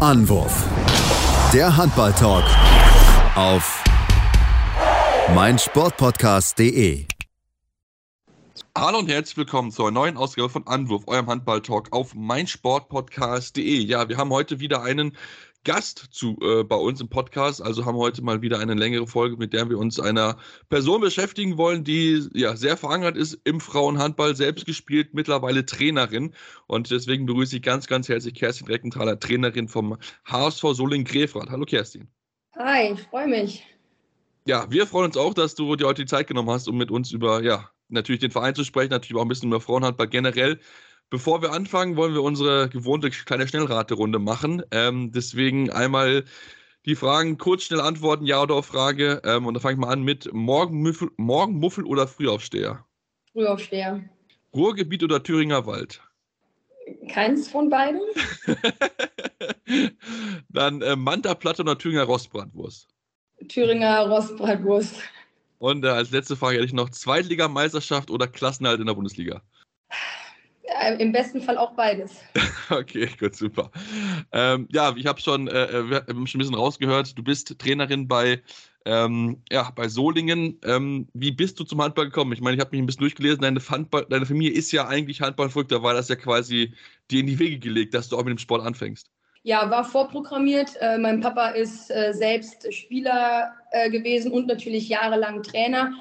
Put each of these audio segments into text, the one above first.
Anwurf. Der Handball-Talk auf meinsportpodcast.de. Hallo und herzlich willkommen zur neuen Ausgabe von Anwurf, eurem Handball-Talk auf meinsportpodcast.de. Ja, wir haben heute wieder einen Gast zu, äh, bei uns im Podcast. Also haben wir heute mal wieder eine längere Folge, mit der wir uns einer Person beschäftigen wollen, die ja sehr verankert ist im Frauenhandball, selbst gespielt, mittlerweile Trainerin. Und deswegen begrüße ich ganz, ganz herzlich Kerstin Reckenthaler, Trainerin vom HSV Soling-Grefrath. Hallo Kerstin. Hi, ich freue mich. Ja, wir freuen uns auch, dass du dir heute die Zeit genommen hast, um mit uns über, ja, natürlich den Verein zu sprechen, natürlich auch ein bisschen über Frauenhandball generell. Bevor wir anfangen, wollen wir unsere gewohnte kleine Schnellraterunde machen. Ähm, deswegen einmal die Fragen kurz schnell antworten, Ja oder auf Frage. Ähm, und da fange ich mal an mit Morgenmuffel, Morgenmuffel oder Frühaufsteher? Frühaufsteher. Ruhrgebiet oder Thüringer Wald? Keins von beiden. Dann äh, Manta-Platte oder Thüringer Rostbratwurst? Thüringer Rostbratwurst. Und äh, als letzte Frage hätte ich noch Zweitligameisterschaft oder Klassenhalt in der Bundesliga? Äh, Im besten Fall auch beides. Okay, gut, super. Ähm, ja, ich habe schon, äh, äh, wir haben schon ein bisschen rausgehört, du bist Trainerin bei, ähm, ja, bei Solingen. Ähm, wie bist du zum Handball gekommen? Ich meine, ich habe mich ein bisschen durchgelesen, deine, Handball, deine Familie ist ja eigentlich Handballverrückt, da war das ja quasi dir in die Wege gelegt, dass du auch mit dem Sport anfängst. Ja, war vorprogrammiert. Äh, mein Papa ist äh, selbst Spieler äh, gewesen und natürlich jahrelang Trainer.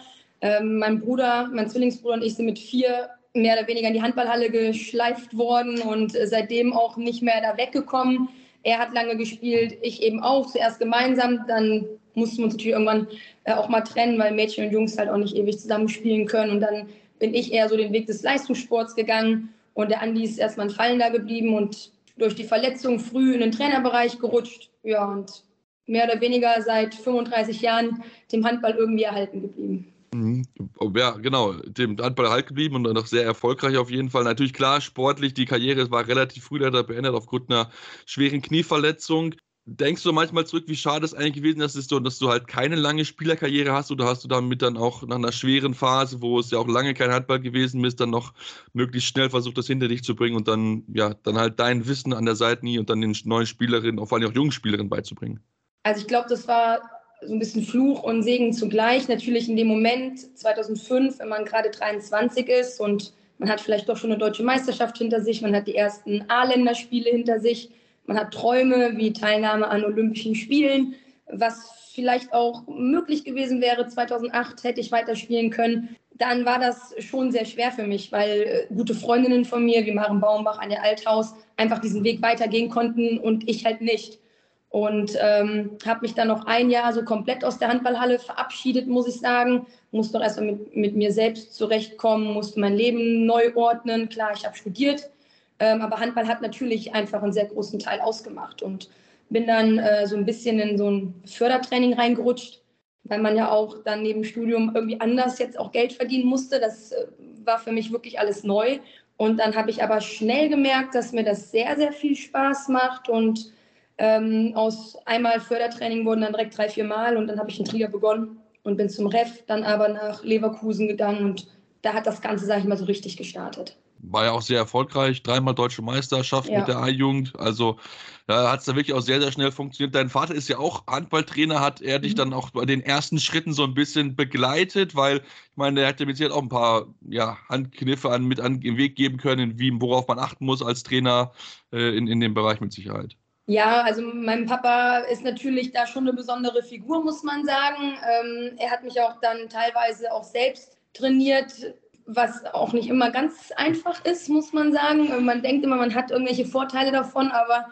Ähm, mein Bruder, mein Zwillingsbruder und ich sind mit vier mehr oder weniger in die Handballhalle geschleift worden und äh, seitdem auch nicht mehr da weggekommen. Er hat lange gespielt, ich eben auch, zuerst gemeinsam, dann mussten wir uns natürlich irgendwann äh, auch mal trennen, weil Mädchen und Jungs halt auch nicht ewig zusammen spielen können. Und dann bin ich eher so den Weg des Leistungssports gegangen und der Andi ist erstmal ein Fallender geblieben und durch die Verletzung früh in den Trainerbereich gerutscht. Ja, und mehr oder weniger seit 35 Jahren dem Handball irgendwie erhalten geblieben. Mhm. Ja, genau, dem Handball halt geblieben und noch sehr erfolgreich auf jeden Fall. Natürlich klar, sportlich, die Karriere war relativ früh leider beendet aufgrund einer schweren Knieverletzung. Denkst du manchmal zurück, wie schade es eigentlich gewesen ist, dass du halt keine lange Spielerkarriere hast oder hast du damit dann auch nach einer schweren Phase, wo es ja auch lange kein Handball gewesen ist, dann noch möglichst schnell versucht, das hinter dich zu bringen und dann, ja, dann halt dein Wissen an der Seite nie und dann den neuen Spielerinnen, vor allem auch jungen Spielerinnen beizubringen? Also ich glaube, das war so ein bisschen Fluch und Segen zugleich. Natürlich in dem Moment 2005, wenn man gerade 23 ist und man hat vielleicht doch schon eine deutsche Meisterschaft hinter sich, man hat die ersten A-Länderspiele hinter sich, man hat Träume wie Teilnahme an Olympischen Spielen, was vielleicht auch möglich gewesen wäre. 2008 hätte ich weiterspielen können. Dann war das schon sehr schwer für mich, weil äh, gute Freundinnen von mir, wie Maren Baumbach, Anja Althaus, einfach diesen Weg weitergehen konnten und ich halt nicht. Und ähm, habe mich dann noch ein Jahr so komplett aus der Handballhalle verabschiedet, muss ich sagen. Musste doch erstmal mit, mit mir selbst zurechtkommen, musste mein Leben neu ordnen. Klar, ich habe studiert, ähm, aber Handball hat natürlich einfach einen sehr großen Teil ausgemacht. Und bin dann äh, so ein bisschen in so ein Fördertraining reingerutscht, weil man ja auch dann neben Studium irgendwie anders jetzt auch Geld verdienen musste. Das äh, war für mich wirklich alles neu. Und dann habe ich aber schnell gemerkt, dass mir das sehr, sehr viel Spaß macht und ähm, aus einmal Fördertraining wurden dann direkt drei, vier Mal und dann habe ich in Trier begonnen und bin zum Ref, dann aber nach Leverkusen gegangen und da hat das Ganze, sage ich mal, so richtig gestartet. War ja auch sehr erfolgreich, dreimal deutsche Meisterschaft ja. mit der A-Jugend. Also da hat es da wirklich auch sehr, sehr schnell funktioniert. Dein Vater ist ja auch Handballtrainer. Hat er dich mhm. dann auch bei den ersten Schritten so ein bisschen begleitet? Weil, ich meine, der hat dir mit Sicherheit auch ein paar ja, Handkniffe an, mit an den Weg geben können, wie, worauf man achten muss als Trainer äh, in, in dem Bereich mit Sicherheit. Ja, also mein Papa ist natürlich da schon eine besondere Figur, muss man sagen. Ähm, er hat mich auch dann teilweise auch selbst trainiert, was auch nicht immer ganz einfach ist, muss man sagen. Man denkt immer, man hat irgendwelche Vorteile davon, aber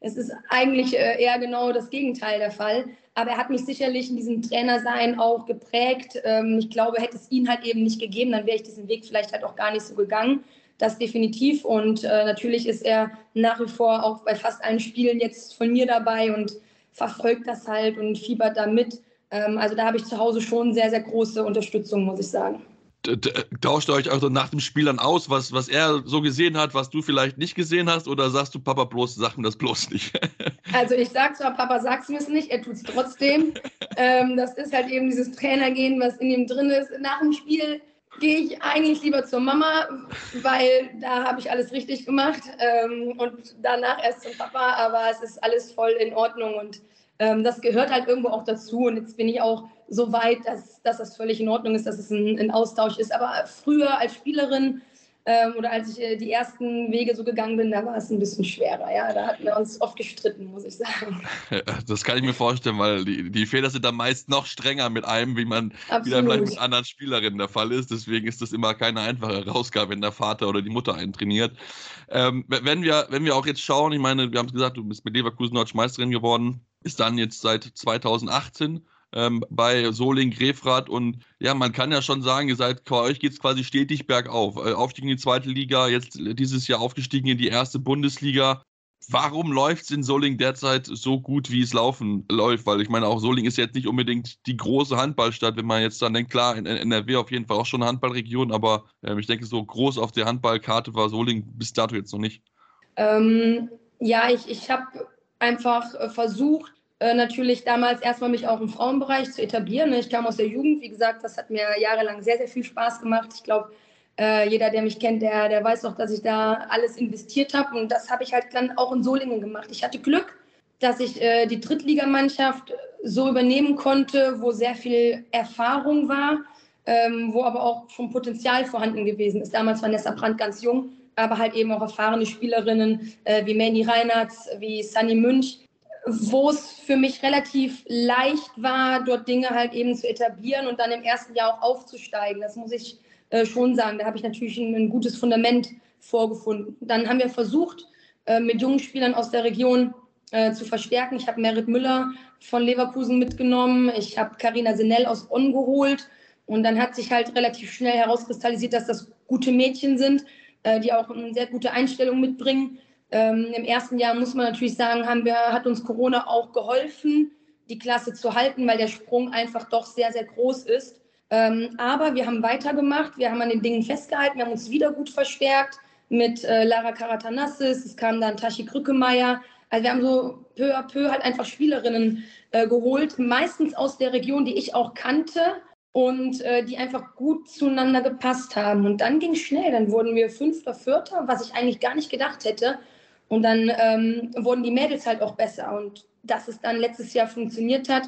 es ist eigentlich äh, eher genau das Gegenteil der Fall. Aber er hat mich sicherlich in diesem Trainersein auch geprägt. Ähm, ich glaube, hätte es ihn halt eben nicht gegeben, dann wäre ich diesen Weg vielleicht halt auch gar nicht so gegangen das definitiv. Und äh, natürlich ist er nach wie vor auch bei fast allen Spielen jetzt von mir dabei und verfolgt das halt und fiebert da mit. Ähm, also da habe ich zu Hause schon sehr, sehr große Unterstützung, muss ich sagen. Tauscht ihr euch also nach dem Spiel dann aus, was, was er so gesehen hat, was du vielleicht nicht gesehen hast, oder sagst du Papa bloß, sag mir das bloß nicht? Also ich sag zwar, Papa sagt mir es nicht, er tut es trotzdem. ähm, das ist halt eben dieses Trainergehen, was in ihm drin ist. Nach dem Spiel gehe ich eigentlich lieber zur Mama, weil da habe ich alles richtig gemacht ähm, und danach erst zum Papa, aber es ist alles voll in Ordnung und ähm, das gehört halt irgendwo auch dazu und jetzt bin ich auch so weit, dass, dass das völlig in Ordnung ist, dass es ein, ein Austausch ist, aber früher als Spielerin ähm, oder als ich äh, die ersten Wege so gegangen bin, da war es ein bisschen schwerer. Ja, da hatten wir uns oft gestritten, muss ich sagen. das kann ich mir vorstellen, weil die, die Fehler sind dann meist noch strenger mit einem, wie man Absolut. wieder vielleicht mit anderen Spielerinnen der Fall ist. Deswegen ist das immer keine einfache Rausgabe, wenn der Vater oder die Mutter einen trainiert. Ähm, wenn, wir, wenn wir auch jetzt schauen, ich meine, wir haben es gesagt, du bist mit Leverkusen Deutsche Meisterin geworden, ist dann jetzt seit 2018 ähm, bei Soling, Grefrath und ja, man kann ja schon sagen, ihr seid, bei euch geht es quasi stetig bergauf. Äh, Aufstieg in die zweite Liga, jetzt dieses Jahr aufgestiegen in die erste Bundesliga. Warum läuft es in Soling derzeit so gut, wie es laufen läuft? Weil ich meine, auch Soling ist jetzt nicht unbedingt die große Handballstadt, wenn man jetzt dann denkt, klar, in NRW auf jeden Fall auch schon eine Handballregion, aber äh, ich denke, so groß auf der Handballkarte war Soling bis dato jetzt noch nicht. Ähm, ja, ich, ich habe einfach äh, versucht, äh, natürlich damals erstmal mich auch im Frauenbereich zu etablieren. Ich kam aus der Jugend, wie gesagt, das hat mir jahrelang sehr, sehr viel Spaß gemacht. Ich glaube, äh, jeder, der mich kennt, der, der weiß auch, dass ich da alles investiert habe. Und das habe ich halt dann auch in Solingen gemacht. Ich hatte Glück, dass ich äh, die Drittligamannschaft so übernehmen konnte, wo sehr viel Erfahrung war, ähm, wo aber auch schon Potenzial vorhanden gewesen ist. Damals war Nessa Brandt ganz jung, aber halt eben auch erfahrene Spielerinnen äh, wie Manny Reinhardt, wie Sunny Münch, wo es für mich relativ leicht war, dort Dinge halt eben zu etablieren und dann im ersten Jahr auch aufzusteigen. Das muss ich äh, schon sagen. Da habe ich natürlich ein, ein, gutes Fundament vorgefunden. Dann haben wir versucht, äh, mit jungen Spielern aus der Region äh, zu verstärken. Ich habe Merit Müller von Leverkusen mitgenommen. Ich habe Karina Senell aus Bonn geholt. Und dann hat sich halt relativ schnell herauskristallisiert, dass das gute Mädchen sind, äh, die auch eine sehr gute Einstellung mitbringen. Ähm, Im ersten Jahr muss man natürlich sagen, haben wir, hat uns Corona auch geholfen, die Klasse zu halten, weil der Sprung einfach doch sehr, sehr groß ist. Ähm, aber wir haben weitergemacht, wir haben an den Dingen festgehalten, wir haben uns wieder gut verstärkt mit äh, Lara Karatanassis, es kam dann Tashi Krückemeier. Also wir haben so peu à peu halt einfach Spielerinnen äh, geholt, meistens aus der Region, die ich auch kannte und äh, die einfach gut zueinander gepasst haben. Und dann ging es schnell, dann wurden wir Fünfter, Vierter, was ich eigentlich gar nicht gedacht hätte. Und dann ähm, wurden die Mädels halt auch besser. Und dass es dann letztes Jahr funktioniert hat.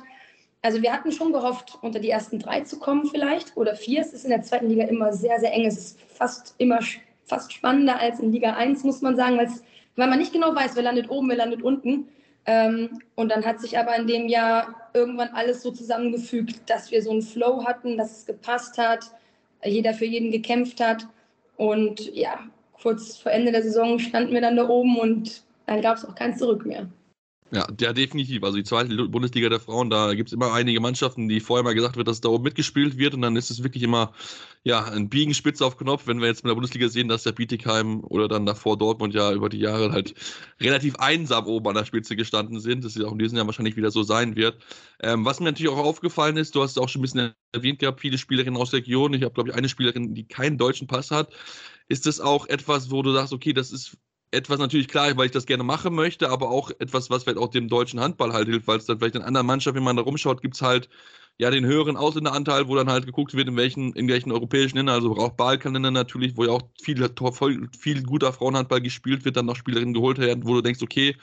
Also wir hatten schon gehofft, unter die ersten drei zu kommen vielleicht oder vier. Es ist in der zweiten Liga immer sehr, sehr eng. Es ist fast immer fast spannender als in Liga 1, muss man sagen, weil man nicht genau weiß, wer landet oben, wer landet unten. Ähm, und dann hat sich aber in dem Jahr irgendwann alles so zusammengefügt, dass wir so einen Flow hatten, dass es gepasst hat, jeder für jeden gekämpft hat. Und ja, kurz vor Ende der Saison standen wir dann da oben und dann gab es auch kein Zurück mehr. Ja, ja, definitiv. Also die zweite Bundesliga der Frauen, da gibt es immer einige Mannschaften, die vorher mal gesagt wird, dass da oben mitgespielt wird und dann ist es wirklich immer ja, ein Biegen spitz auf Knopf, wenn wir jetzt in der Bundesliga sehen, dass der Bietigheim oder dann davor Dortmund ja über die Jahre halt relativ einsam oben an der Spitze gestanden sind, dass es auch in diesem Jahr wahrscheinlich wieder so sein wird. Ähm, was mir natürlich auch aufgefallen ist, du hast es auch schon ein bisschen erwähnt gehabt, viele Spielerinnen aus der Region, ich habe glaube ich eine Spielerin, die keinen deutschen Pass hat, ist das auch etwas, wo du sagst, okay, das ist etwas natürlich klar, weil ich das gerne machen möchte, aber auch etwas, was vielleicht auch dem deutschen Handball halt hilft, weil es dann vielleicht in anderen Mannschaften, wenn man da rumschaut, gibt es halt ja den höheren Ausländeranteil, wo dann halt geguckt wird, in welchen, in welchen europäischen Ländern, also auch Balkanländern natürlich, wo ja auch viel, viel guter Frauenhandball gespielt wird, dann noch Spielerinnen geholt werden, wo du denkst, okay,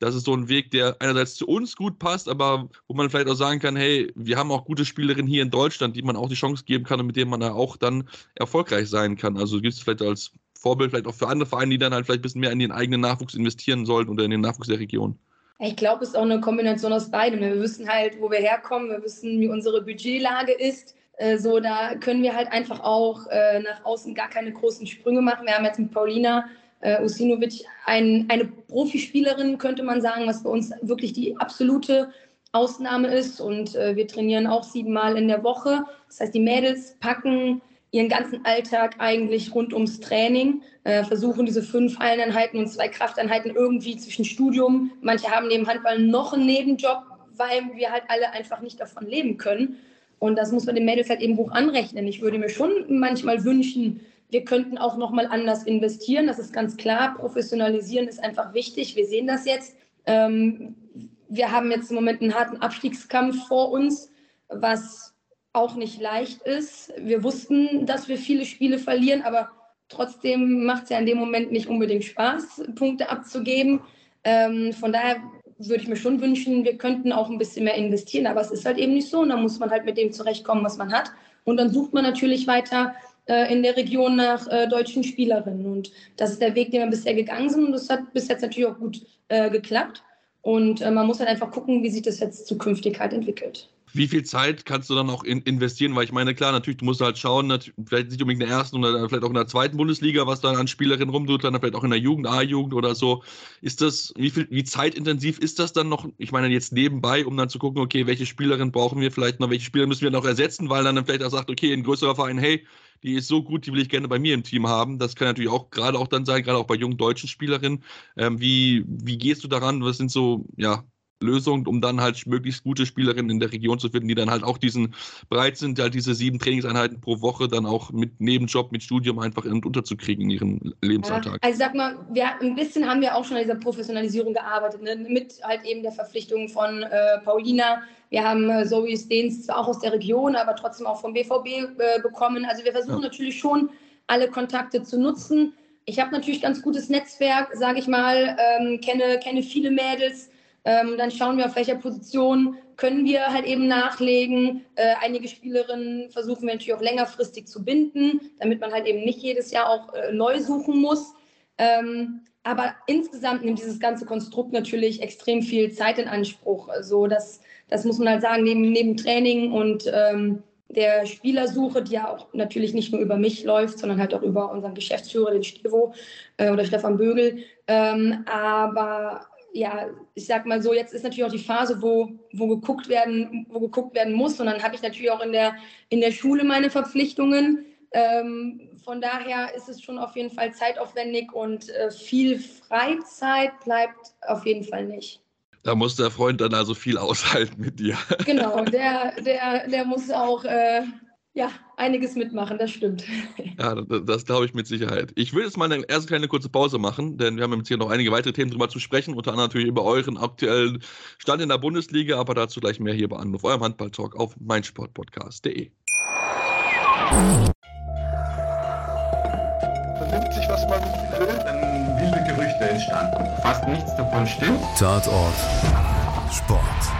das ist so ein Weg, der einerseits zu uns gut passt, aber wo man vielleicht auch sagen kann, hey, wir haben auch gute Spielerinnen hier in Deutschland, die man auch die Chance geben kann und mit denen man da auch dann erfolgreich sein kann. Also gibt es vielleicht als Vorbild vielleicht auch für andere Vereine, die dann halt vielleicht ein bisschen mehr in den eigenen Nachwuchs investieren sollten oder in den Nachwuchs der Region. Ich glaube, es ist auch eine Kombination aus beidem. Wir wissen halt, wo wir herkommen, wir wissen, wie unsere Budgetlage ist. Äh, so, da können wir halt einfach auch äh, nach außen gar keine großen Sprünge machen. Wir haben jetzt mit Paulina äh, Usinovic ein, eine Profispielerin, könnte man sagen, was bei uns wirklich die absolute Ausnahme ist. Und äh, wir trainieren auch siebenmal in der Woche. Das heißt, die Mädels packen ihren ganzen Alltag eigentlich rund ums Training, äh, versuchen diese fünf Halleneinheiten und zwei Krafteinheiten irgendwie zwischen Studium. Manche haben neben Handball noch einen Nebenjob, weil wir halt alle einfach nicht davon leben können. Und das muss man den Mädels halt eben hoch anrechnen. Ich würde mir schon manchmal wünschen, wir könnten auch noch mal anders investieren. Das ist ganz klar. Professionalisieren ist einfach wichtig. Wir sehen das jetzt. Ähm, wir haben jetzt im Moment einen harten Abstiegskampf vor uns, was auch nicht leicht ist. Wir wussten, dass wir viele Spiele verlieren, aber trotzdem macht es ja in dem Moment nicht unbedingt Spaß, Punkte abzugeben. Ähm, von daher würde ich mir schon wünschen, wir könnten auch ein bisschen mehr investieren, aber es ist halt eben nicht so und dann muss man halt mit dem zurechtkommen, was man hat. Und dann sucht man natürlich weiter äh, in der Region nach äh, deutschen Spielerinnen. Und das ist der Weg, den wir bisher gegangen sind und das hat bis jetzt natürlich auch gut äh, geklappt. Und äh, man muss halt einfach gucken, wie sich das jetzt zukünftig halt entwickelt. Wie viel Zeit kannst du dann auch in, investieren? Weil ich meine, klar, natürlich, du musst halt schauen, vielleicht nicht unbedingt in der ersten oder vielleicht auch in der zweiten Bundesliga, was dann an Spielerinnen rumtut, dann vielleicht auch in der Jugend, A-Jugend oder so. Ist das, wie viel, wie zeitintensiv ist das dann noch? Ich meine, jetzt nebenbei, um dann zu gucken, okay, welche Spielerin brauchen wir vielleicht noch, welche Spieler müssen wir noch ersetzen, weil dann vielleicht auch sagt, okay, ein größerer Verein, hey, die ist so gut, die will ich gerne bei mir im Team haben. Das kann natürlich auch gerade auch dann sein, gerade auch bei jungen deutschen Spielerinnen. Ähm, wie, wie gehst du daran? Was sind so, ja, Lösung, um dann halt möglichst gute Spielerinnen in der Region zu finden, die dann halt auch diesen bereit sind, halt diese sieben Trainingseinheiten pro Woche dann auch mit Nebenjob, mit Studium einfach unterzukriegen in ihren Lebensalltag. Also sag mal, wir, ein bisschen haben wir auch schon an dieser Professionalisierung gearbeitet, ne? mit halt eben der Verpflichtung von äh, Paulina. Wir haben äh, Zoe Steens zwar auch aus der Region, aber trotzdem auch vom BVB äh, bekommen. Also wir versuchen ja. natürlich schon, alle Kontakte zu nutzen. Ich habe natürlich ganz gutes Netzwerk, sage ich mal, ähm, kenne, kenne viele Mädels, ähm, dann schauen wir, auf welcher Position können wir halt eben nachlegen. Äh, einige Spielerinnen versuchen wir natürlich auch längerfristig zu binden, damit man halt eben nicht jedes Jahr auch äh, neu suchen muss. Ähm, aber insgesamt nimmt dieses ganze Konstrukt natürlich extrem viel Zeit in Anspruch. Also das, das muss man halt sagen, neben, neben Training und ähm, der Spielersuche, die ja auch natürlich nicht nur über mich läuft, sondern halt auch über unseren Geschäftsführer, den Stevo äh, oder Stefan Bögel. Ähm, aber ja, ich sag mal so, jetzt ist natürlich auch die Phase, wo, wo geguckt werden, wo geguckt werden muss. Und dann habe ich natürlich auch in der, in der Schule meine Verpflichtungen. Ähm, von daher ist es schon auf jeden Fall zeitaufwendig und äh, viel Freizeit bleibt auf jeden Fall nicht. Da muss der Freund dann also viel aushalten mit dir. Genau, der, der, der muss auch äh, ja, einiges mitmachen, das stimmt. Ja, das, das glaube ich mit Sicherheit. Ich will jetzt mal eine erste kleine kurze Pause machen, denn wir haben jetzt hier noch einige weitere Themen drüber zu sprechen, unter anderem natürlich über euren aktuellen Stand in der Bundesliga, aber dazu gleich mehr hier bei Anruf, eurem Handball-Talk auf meinsportpodcast.de. Vernimmt sich, was man will, dann wilde Gerüchte entstanden. Fast nichts davon stimmt. Tatort. Sport.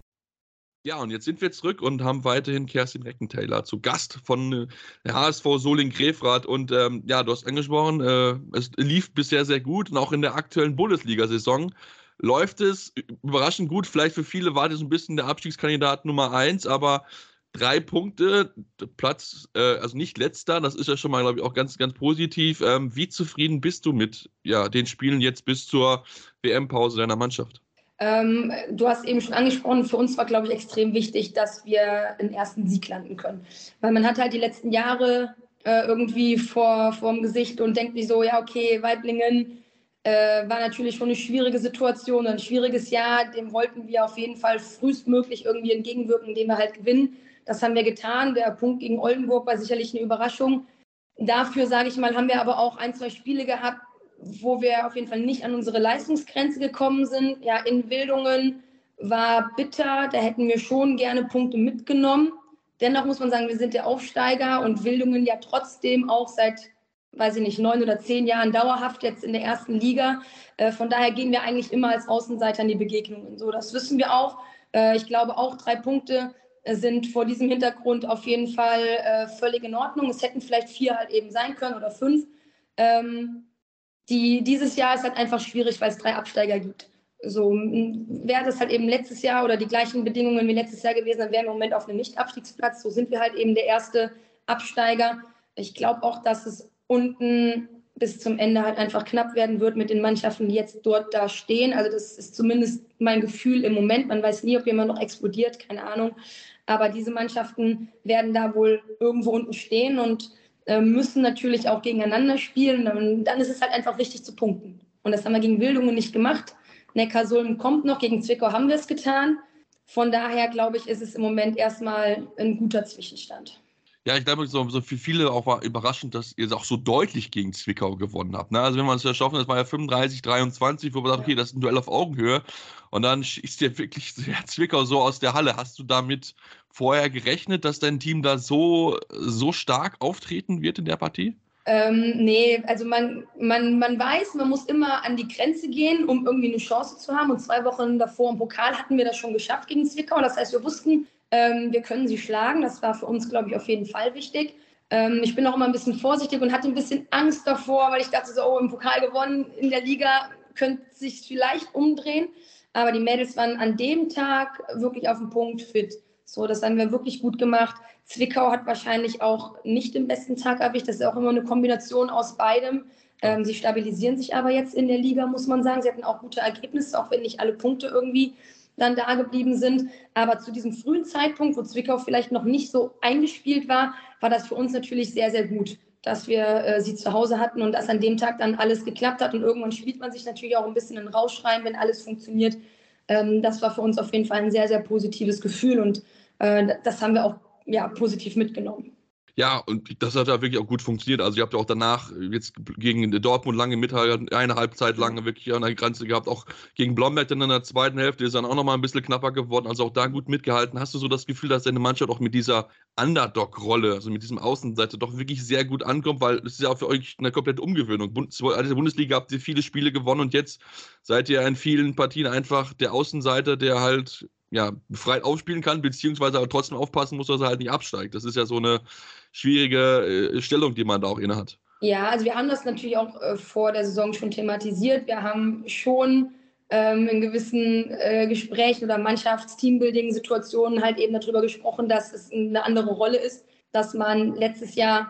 Ja, und jetzt sind wir zurück und haben weiterhin Kerstin Reckenthaler zu Gast von äh, der HSV Soling-Grefrath. Und ähm, ja, du hast angesprochen, äh, es lief bisher sehr gut und auch in der aktuellen Bundesliga-Saison läuft es überraschend gut. Vielleicht für viele war das ein bisschen der Abstiegskandidat Nummer eins, aber drei Punkte, Platz, äh, also nicht letzter, das ist ja schon mal, glaube ich, auch ganz, ganz positiv. Ähm, wie zufrieden bist du mit ja, den Spielen jetzt bis zur WM-Pause deiner Mannschaft? Ähm, du hast eben schon angesprochen, für uns war, glaube ich, extrem wichtig, dass wir einen ersten Sieg landen können. Weil man hat halt die letzten Jahre äh, irgendwie vor, dem Gesicht und denkt sich so, ja, okay, Weiblingen äh, war natürlich schon eine schwierige Situation, ein schwieriges Jahr. Dem wollten wir auf jeden Fall frühestmöglich irgendwie entgegenwirken, indem wir halt gewinnen. Das haben wir getan. Der Punkt gegen Oldenburg war sicherlich eine Überraschung. Dafür, sage ich mal, haben wir aber auch ein, zwei Spiele gehabt, wo wir auf jeden Fall nicht an unsere Leistungsgrenze gekommen sind. Ja, in Wildungen war bitter, da hätten wir schon gerne Punkte mitgenommen. Dennoch muss man sagen, wir sind der Aufsteiger und Wildungen ja trotzdem auch seit, weiß ich nicht, neun oder zehn Jahren dauerhaft jetzt in der ersten Liga. Äh, von daher gehen wir eigentlich immer als Außenseiter in die Begegnungen. So, das wissen wir auch. Äh, ich glaube auch drei Punkte äh, sind vor diesem Hintergrund auf jeden Fall völlig in Ordnung. Es hätten vielleicht vier halt eben sein können oder fünf. Ähm, die, dieses Jahr ist halt einfach schwierig, weil es drei Absteiger gibt. So wäre das halt eben letztes Jahr oder die gleichen Bedingungen wie letztes Jahr gewesen, dann wären wir im Moment auf einem Nicht-Abstiegsplatz. So sind wir halt eben der erste Absteiger. Ich glaube auch, dass es unten bis zum Ende halt einfach knapp werden wird mit den Mannschaften, die jetzt dort da stehen. Also das ist zumindest mein Gefühl im Moment. Man weiß nie, ob jemand noch explodiert, keine Ahnung. Aber diese Mannschaften werden da wohl irgendwo unten stehen und müssen natürlich auch gegeneinander spielen. Dann, dann ist es halt einfach wichtig zu punkten. Und das haben wir gegen Wildungen nicht gemacht. Neckarsulm kommt noch, gegen Zwickau haben wir es getan. Von daher glaube ich, ist es im Moment erstmal ein guter Zwischenstand. Ja, ich glaube, so, so für viele auch war überraschend, dass ihr auch so deutlich gegen Zwickau gewonnen habt. Ne? Also, wenn man es ja schaffen, das war ja 35, 23, wo man sagt, okay, das ist ein Duell auf Augenhöhe. Und dann schießt dir wirklich Zwickau so aus der Halle. Hast du damit vorher gerechnet, dass dein Team da so, so stark auftreten wird in der Partie? Ähm, nee, also man, man, man weiß, man muss immer an die Grenze gehen, um irgendwie eine Chance zu haben. Und zwei Wochen davor im Pokal hatten wir das schon geschafft gegen Zwickau. Das heißt, wir wussten, ähm, wir können sie schlagen. Das war für uns, glaube ich, auf jeden Fall wichtig. Ähm, ich bin auch immer ein bisschen vorsichtig und hatte ein bisschen Angst davor, weil ich dachte so, oh, im Pokal gewonnen, in der Liga könnte sich vielleicht umdrehen. Aber die Mädels waren an dem Tag wirklich auf dem Punkt fit. So, das haben wir wirklich gut gemacht. Zwickau hat wahrscheinlich auch nicht den besten Tag erwischt. Das ist auch immer eine Kombination aus beidem. Ähm, sie stabilisieren sich aber jetzt in der Liga, muss man sagen. Sie hatten auch gute Ergebnisse, auch wenn nicht alle Punkte irgendwie dann da geblieben sind. Aber zu diesem frühen Zeitpunkt, wo Zwickau vielleicht noch nicht so eingespielt war, war das für uns natürlich sehr, sehr gut, dass wir äh, sie zu Hause hatten und dass an dem Tag dann alles geklappt hat. Und irgendwann spielt man sich natürlich auch ein bisschen in Rausch rein, wenn alles funktioniert. Ähm, das war für uns auf jeden Fall ein sehr, sehr positives Gefühl und äh, das haben wir auch ja, positiv mitgenommen. Ja, und das hat ja wirklich auch gut funktioniert. Also ihr habt ja auch danach jetzt gegen Dortmund lange mithalten, eine Halbzeit lang wirklich an der Grenze gehabt. Auch gegen Blomberg dann in der zweiten Hälfte ist dann auch nochmal ein bisschen knapper geworden. Also auch da gut mitgehalten. Hast du so das Gefühl, dass deine Mannschaft auch mit dieser Underdog-Rolle, also mit diesem Außenseite, doch wirklich sehr gut ankommt? Weil es ist ja auch für euch eine komplette Umgewöhnung. In der Bundesliga habt ihr viele Spiele gewonnen und jetzt seid ihr in vielen Partien einfach der Außenseiter, der halt ja, befreit aufspielen kann, beziehungsweise aber trotzdem aufpassen muss, dass er halt nicht absteigt. Das ist ja so eine schwierige äh, Stellung, die man da auch inne hat. Ja, also wir haben das natürlich auch äh, vor der Saison schon thematisiert. Wir haben schon ähm, in gewissen äh, Gesprächen oder Mannschafts-Teambuilding-Situationen halt eben darüber gesprochen, dass es eine andere Rolle ist, dass man letztes Jahr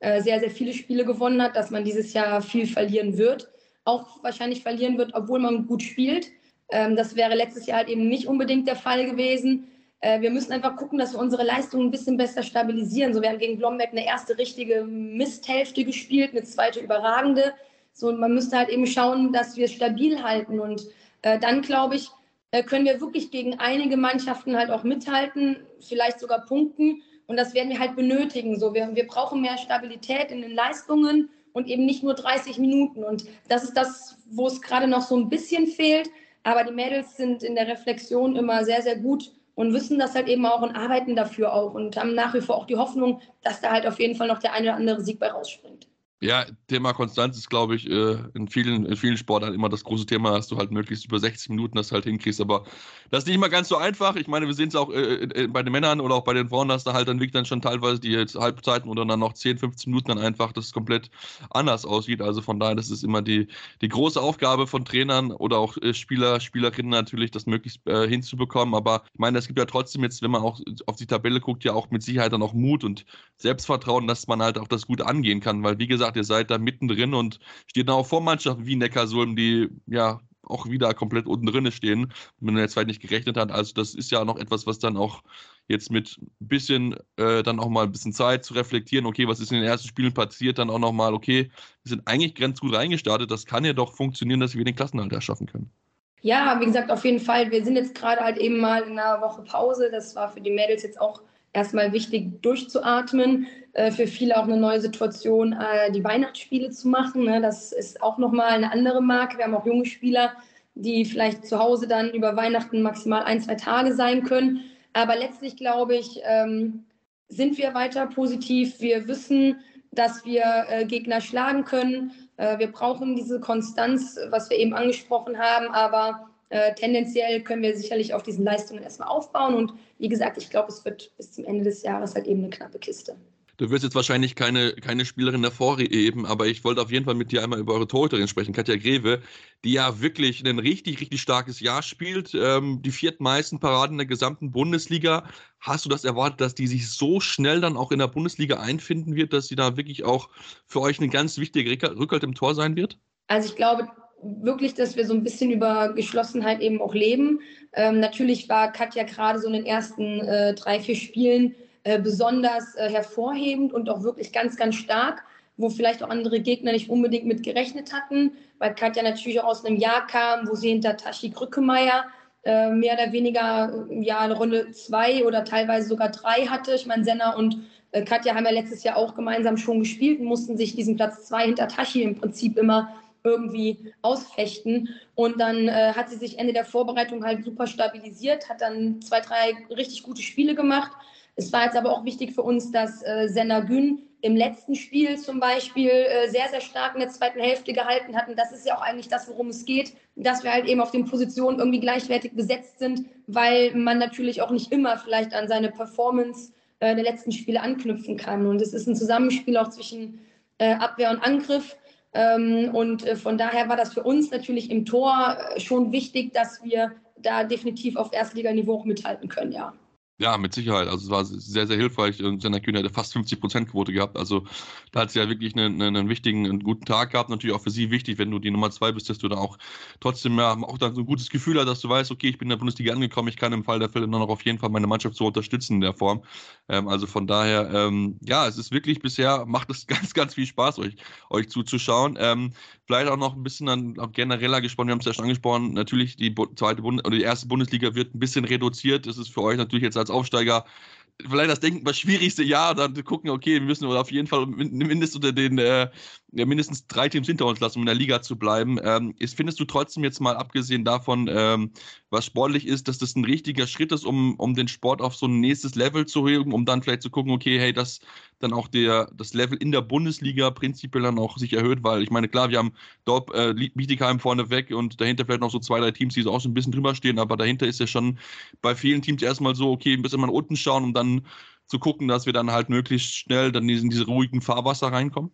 äh, sehr, sehr viele Spiele gewonnen hat, dass man dieses Jahr viel verlieren wird. Auch wahrscheinlich verlieren wird, obwohl man gut spielt. Ähm, das wäre letztes Jahr halt eben nicht unbedingt der Fall gewesen. Äh, wir müssen einfach gucken, dass wir unsere Leistungen ein bisschen besser stabilisieren. So, wir haben gegen Blomberg eine erste richtige Misthälfte gespielt, eine zweite überragende. So, man müsste halt eben schauen, dass wir es stabil halten. Und äh, dann, glaube ich, äh, können wir wirklich gegen einige Mannschaften halt auch mithalten, vielleicht sogar punkten. Und das werden wir halt benötigen. So, wir, wir brauchen mehr Stabilität in den Leistungen und eben nicht nur 30 Minuten. Und das ist das, wo es gerade noch so ein bisschen fehlt. Aber die Mädels sind in der Reflexion immer sehr, sehr gut und wissen das halt eben auch und arbeiten dafür auch und haben nach wie vor auch die Hoffnung, dass da halt auf jeden Fall noch der eine oder andere Sieg bei rausspringt. Ja, Thema Konstanz ist, glaube ich, äh, in vielen, in vielen Sportarten immer das große Thema, dass du halt möglichst über 60 Minuten das halt hinkriegst. Aber das ist nicht immer ganz so einfach. Ich meine, wir sehen es auch äh, bei den Männern oder auch bei den Frauen, dass da halt dann wirklich dann schon teilweise die Halbzeiten oder dann noch 10, 15 Minuten dann einfach das komplett anders aussieht. Also von daher, das ist immer die, die große Aufgabe von Trainern oder auch äh, Spieler, Spielerinnen natürlich, das möglichst hinzubekommen. Aber ich meine, es gibt ja trotzdem jetzt, wenn man auch auf die Tabelle guckt, ja auch mit Sicherheit dann auch Mut und Selbstvertrauen, dass man halt auch das gut angehen kann. Weil, wie gesagt, gesagt, ihr seid da mittendrin und steht auch vor Mannschaften wie Neckarsulm, die ja auch wieder komplett unten drin stehen, wenn man jetzt vielleicht nicht gerechnet hat. Also das ist ja noch etwas, was dann auch jetzt mit ein bisschen, äh, dann auch mal ein bisschen Zeit zu reflektieren, okay, was ist in den ersten Spielen passiert, dann auch nochmal, okay, wir sind eigentlich ganz gut reingestartet, das kann ja doch funktionieren, dass wir den Klassenhalt erschaffen können. Ja, wie gesagt, auf jeden Fall. Wir sind jetzt gerade halt eben mal in einer Woche Pause. Das war für die Mädels jetzt auch erstmal wichtig, durchzuatmen. Äh, für viele auch eine neue Situation, äh, die Weihnachtsspiele zu machen. Ne? Das ist auch nochmal eine andere Marke. Wir haben auch junge Spieler, die vielleicht zu Hause dann über Weihnachten maximal ein, zwei Tage sein können. Aber letztlich glaube ich, ähm, sind wir weiter positiv. Wir wissen, dass wir äh, Gegner schlagen können. Äh, wir brauchen diese Konstanz, was wir eben angesprochen haben. Aber äh, tendenziell können wir sicherlich auf diesen Leistungen erstmal aufbauen. Und wie gesagt, ich glaube, es wird bis zum Ende des Jahres halt eben eine knappe Kiste. Du wirst jetzt wahrscheinlich keine, keine Spielerin hervorheben, aber ich wollte auf jeden Fall mit dir einmal über eure Torhüterin sprechen, Katja Greve, die ja wirklich ein richtig, richtig starkes Jahr spielt. Ähm, die viertmeisten Paraden der gesamten Bundesliga. Hast du das erwartet, dass die sich so schnell dann auch in der Bundesliga einfinden wird, dass sie da wirklich auch für euch eine ganz wichtige Rückhalt im Tor sein wird? Also ich glaube, wirklich, dass wir so ein bisschen über Geschlossenheit eben auch leben. Ähm, natürlich war Katja gerade so in den ersten äh, drei, vier Spielen äh, besonders äh, hervorhebend und auch wirklich ganz, ganz stark. wo vielleicht auch andere Gegner nicht unbedingt mit gerechnet hatten, weil Katja natürlich auch aus einem Jahr kam, wo sie hinter Tashi Krückemeier äh, mehr oder weniger ja, eine Runde zwei oder teilweise sogar drei hatte. Ich meine, Senna und äh, Katja haben ja letztes Jahr auch gemeinsam schon gespielt und mussten sich diesen Platz zwei hinter Tashi im Prinzip immer irgendwie ausfechten. Und dann äh, hat sie sich Ende der Vorbereitung halt super stabilisiert, hat dann zwei, drei richtig gute Spiele gemacht. Es war jetzt aber auch wichtig für uns, dass äh, Senna Gün im letzten Spiel zum Beispiel äh, sehr, sehr stark in der zweiten Hälfte gehalten hatten. Das ist ja auch eigentlich das, worum es geht, dass wir halt eben auf den Positionen irgendwie gleichwertig besetzt sind, weil man natürlich auch nicht immer vielleicht an seine Performance äh, der letzten Spiele anknüpfen kann. Und es ist ein Zusammenspiel auch zwischen äh, Abwehr und Angriff. Ähm, und äh, von daher war das für uns natürlich im Tor äh, schon wichtig, dass wir da definitiv auf Erstliganiveau auch mithalten können, ja. Ja, mit Sicherheit. Also es war sehr, sehr hilfreich. Und Sender Kühn hatte fast 50% Quote gehabt. Also da hat sie ja wirklich einen, einen, wichtigen, einen guten Tag gehabt. Natürlich auch für sie wichtig, wenn du die Nummer zwei bist, dass du da auch trotzdem ja, auch dann so ein gutes Gefühl hast, dass du weißt, okay, ich bin in der Bundesliga angekommen, ich kann im Fall der Fälle dann noch auf jeden Fall meine Mannschaft so unterstützen in der Form. Ähm, also von daher, ähm, ja, es ist wirklich bisher, macht es ganz, ganz viel Spaß, euch, euch zuzuschauen. Ähm, vielleicht auch noch ein bisschen dann auch genereller gesprochen, wir haben es ja schon angesprochen, natürlich die zweite Bund oder die erste Bundesliga wird ein bisschen reduziert. Das ist für euch natürlich jetzt als Aufsteiger vielleicht das Denken, das schwierigste Jahr, dann gucken, okay, wir müssen auf jeden Fall mindestens unter den äh, mindestens drei Teams hinter uns lassen, um in der Liga zu bleiben. Ähm, ist, findest du trotzdem jetzt mal abgesehen davon, ähm, was sportlich ist, dass das ein richtiger Schritt ist, um, um den Sport auf so ein nächstes Level zu heben, um dann vielleicht zu gucken, okay, hey, dass dann auch der, das Level in der Bundesliga prinzipiell dann auch sich erhöht, weil ich meine, klar, wir haben dort äh, Bietigheim vorne weg und dahinter vielleicht noch so zwei, drei Teams, die so auch so ein bisschen drüber stehen, aber dahinter ist ja schon bei vielen Teams erstmal so, okay, ein bisschen mal unten schauen, um dann zu gucken, dass wir dann halt möglichst schnell dann in diese ruhigen Fahrwasser reinkommen?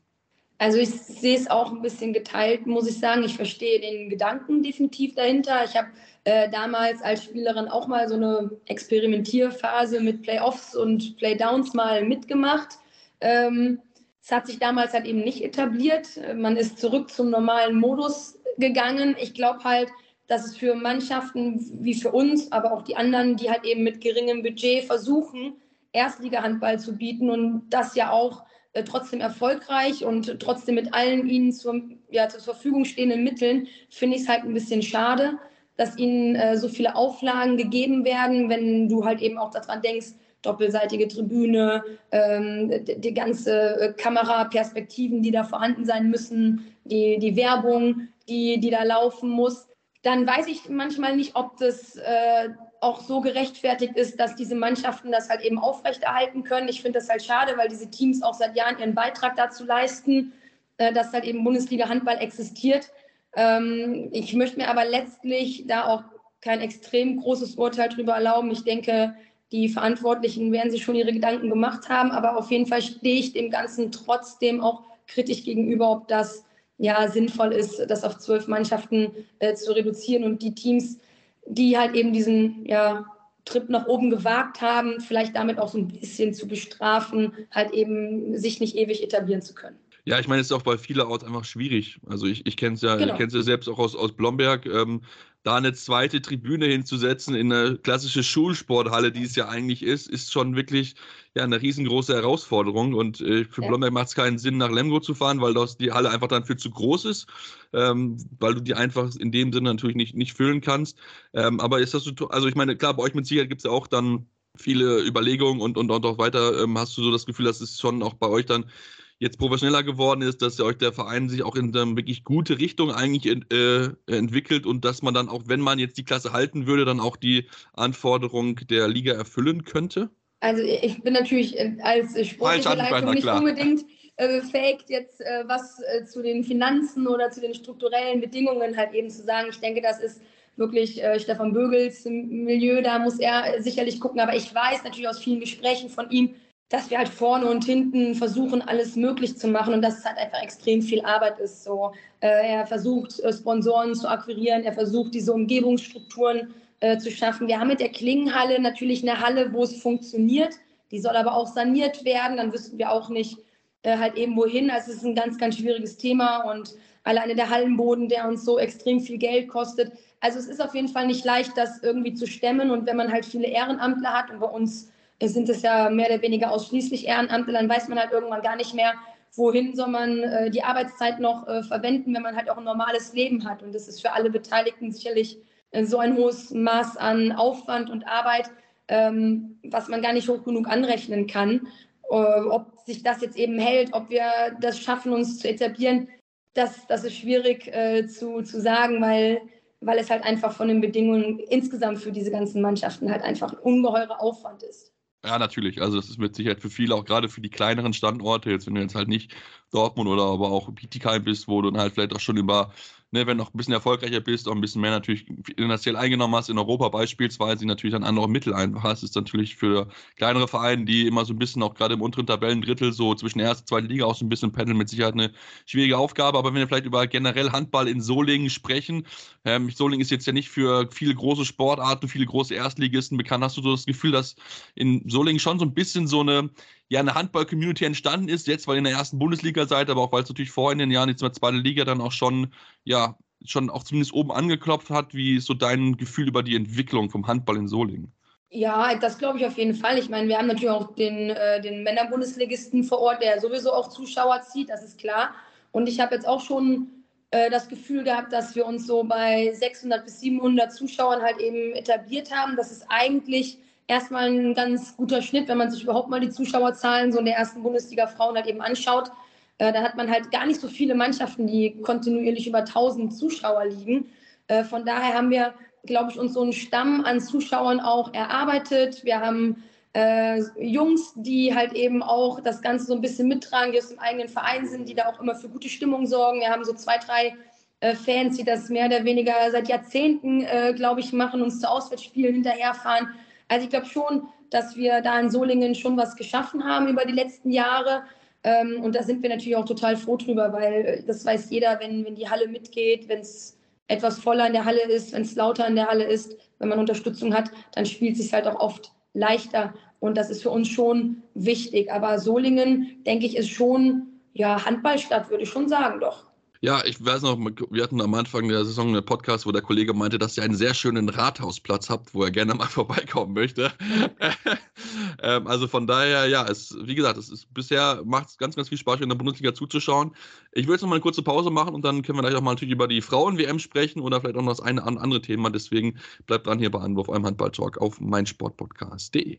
Also ich sehe es auch ein bisschen geteilt, muss ich sagen. Ich verstehe den Gedanken definitiv dahinter. Ich habe äh, damals als Spielerin auch mal so eine Experimentierphase mit Playoffs und Playdowns mal mitgemacht. Ähm, es hat sich damals halt eben nicht etabliert. Man ist zurück zum normalen Modus gegangen. Ich glaube halt, dass es für Mannschaften wie für uns, aber auch die anderen, die halt eben mit geringem Budget versuchen, Erstliga-Handball zu bieten und das ja auch äh, trotzdem erfolgreich und trotzdem mit allen ihnen zur, ja, zur Verfügung stehenden Mitteln, finde ich es halt ein bisschen schade, dass ihnen äh, so viele Auflagen gegeben werden, wenn du halt eben auch daran denkst, doppelseitige Tribüne, ähm, die, die, ganze äh, Kameraperspektiven, die da vorhanden sein müssen, die, die Werbung, die, die da laufen muss. Dann weiß ich manchmal nicht, ob das äh, auch so gerechtfertigt ist, dass diese Mannschaften das halt eben aufrechterhalten können. Ich finde das halt schade, weil diese Teams auch seit Jahren ihren Beitrag dazu leisten, äh, dass halt eben Bundesliga Handball existiert. Ähm, ich möchte mir aber letztlich da auch kein extrem großes Urteil darüber erlauben. Ich denke, die Verantwortlichen werden sich schon ihre Gedanken gemacht haben, aber auf jeden Fall stehe ich dem Ganzen trotzdem auch kritisch gegenüber, ob das ja sinnvoll ist, das auf zwölf Mannschaften äh, zu reduzieren und die Teams die halt eben diesen ja, Trip nach oben gewagt haben, vielleicht damit auch so ein bisschen zu bestrafen, halt eben sich nicht ewig etablieren zu können. Ja, ich meine, es ist auch bei vielerorts einfach schwierig. Also ich, ich kenne es ja, genau. ja selbst auch aus, aus Blomberg. Ähm, da eine zweite Tribüne hinzusetzen in eine klassische Schulsporthalle, die es ja eigentlich ist, ist schon wirklich ja, eine riesengroße Herausforderung. Und äh, für ja. Blomberg macht es keinen Sinn, nach Lemgo zu fahren, weil das die Halle einfach dann viel zu groß ist, ähm, weil du die einfach in dem Sinne natürlich nicht, nicht füllen kannst. Ähm, aber ist das so, also ich meine, klar, bei euch mit Sicherheit gibt es ja auch dann viele Überlegungen und, und, und auch weiter ähm, hast du so das Gefühl, dass es schon auch bei euch dann jetzt professioneller geworden ist, dass euch der Verein sich auch in eine wirklich gute Richtung eigentlich äh, entwickelt und dass man dann auch, wenn man jetzt die Klasse halten würde, dann auch die Anforderung der Liga erfüllen könnte? Also ich bin natürlich äh, als sportliche Leitung nicht unbedingt äh, fähig, jetzt äh, was äh, zu den Finanzen oder zu den strukturellen Bedingungen halt eben zu sagen. Ich denke, das ist wirklich äh, Stefan Bögels Milieu, da muss er sicherlich gucken. Aber ich weiß natürlich aus vielen Gesprächen von ihm, dass wir halt vorne und hinten versuchen, alles möglich zu machen und dass es halt einfach extrem viel Arbeit ist. So, äh, er versucht, äh, Sponsoren zu akquirieren, er versucht, diese Umgebungsstrukturen äh, zu schaffen. Wir haben mit der Klingenhalle natürlich eine Halle, wo es funktioniert. Die soll aber auch saniert werden. Dann wüssten wir auch nicht halt eben wohin. Also es ist ein ganz, ganz schwieriges Thema und alleine der Hallenboden, der uns so extrem viel Geld kostet. Also es ist auf jeden Fall nicht leicht, das irgendwie zu stemmen. Und wenn man halt viele Ehrenamtler hat und bei uns sind es ja mehr oder weniger ausschließlich Ehrenamtler, dann weiß man halt irgendwann gar nicht mehr, wohin soll man äh, die Arbeitszeit noch äh, verwenden, wenn man halt auch ein normales Leben hat. Und das ist für alle Beteiligten sicherlich äh, so ein hohes Maß an Aufwand und Arbeit, ähm, was man gar nicht hoch genug anrechnen kann. Äh, ob sich das jetzt eben hält, ob wir das schaffen, uns zu etablieren, das, das ist schwierig äh, zu, zu sagen, weil, weil es halt einfach von den Bedingungen insgesamt für diese ganzen Mannschaften halt einfach ein ungeheurer Aufwand ist. Ja, natürlich. Also das ist mit Sicherheit für viele, auch gerade für die kleineren Standorte, jetzt wenn du jetzt halt nicht Dortmund oder aber auch Bietigheim bist, wo du dann halt vielleicht auch schon über ne, wenn du noch ein bisschen erfolgreicher bist, auch ein bisschen mehr natürlich finanziell eingenommen hast, in Europa beispielsweise, natürlich dann andere Mittel einfach hast, ist natürlich für kleinere Vereine, die immer so ein bisschen auch gerade im unteren Tabellendrittel so zwischen erster und zweiter Liga auch so ein bisschen pendeln, mit Sicherheit eine schwierige Aufgabe. Aber wenn wir vielleicht über generell Handball in Solingen sprechen, ähm, Solingen ist jetzt ja nicht für viele große Sportarten, viele große Erstligisten bekannt. Hast du so das Gefühl, dass in Solingen schon so ein bisschen so eine ja eine Handball-Community entstanden ist, jetzt weil ihr in der ersten Bundesliga seid, aber auch weil es natürlich vorher in den Jahren jetzt in der zweiten Liga dann auch schon, ja, schon auch zumindest oben angeklopft hat. Wie ist so dein Gefühl über die Entwicklung vom Handball in Solingen? Ja, das glaube ich auf jeden Fall. Ich meine, wir haben natürlich auch den, äh, den Männerbundesligisten vor Ort, der sowieso auch Zuschauer zieht, das ist klar. Und ich habe jetzt auch schon äh, das Gefühl gehabt, dass wir uns so bei 600 bis 700 Zuschauern halt eben etabliert haben. Das ist eigentlich erstmal ein ganz guter Schnitt, wenn man sich überhaupt mal die Zuschauerzahlen so in der ersten Bundesliga Frauen halt eben anschaut. Äh, da hat man halt gar nicht so viele Mannschaften, die kontinuierlich über 1000 Zuschauer liegen. Äh, von daher haben wir, glaube ich, uns so einen Stamm an Zuschauern auch erarbeitet. Wir haben äh, Jungs, die halt eben auch das Ganze so ein bisschen mittragen, die aus dem eigenen Verein sind, die da auch immer für gute Stimmung sorgen. Wir haben so zwei, drei äh, Fans, die das mehr oder weniger seit Jahrzehnten, äh, glaube ich, machen, uns zu Auswärtsspielen hinterherfahren. Also ich glaube schon, dass wir da in Solingen schon was geschaffen haben über die letzten Jahre. Ähm, und da sind wir natürlich auch total froh drüber, weil äh, das weiß jeder, wenn, wenn die Halle mitgeht, wenn es etwas voller in der Halle ist, wenn es lauter in der Halle ist, wenn man Unterstützung hat, dann spielt es sich halt auch oft leichter. Und das ist für uns schon wichtig. Aber Solingen, denke ich, ist schon ja, Handballstadt, würde ich schon sagen, doch. Ja, ich weiß noch, wir hatten am Anfang der Saison einen Podcast, wo der Kollege meinte, dass ihr einen sehr schönen Rathausplatz habt, wo er gerne mal vorbeikommen möchte. ähm, also von daher, ja, es, wie gesagt, es ist bisher macht es ganz, ganz viel Spaß, in der Bundesliga zuzuschauen. Ich will jetzt noch mal eine kurze Pause machen und dann können wir gleich auch mal natürlich über die Frauen-WM sprechen oder vielleicht auch noch das eine andere Thema. Deswegen bleibt dran hier bei Anwurf eurem Handball-Talk auf meinsportpodcast.de.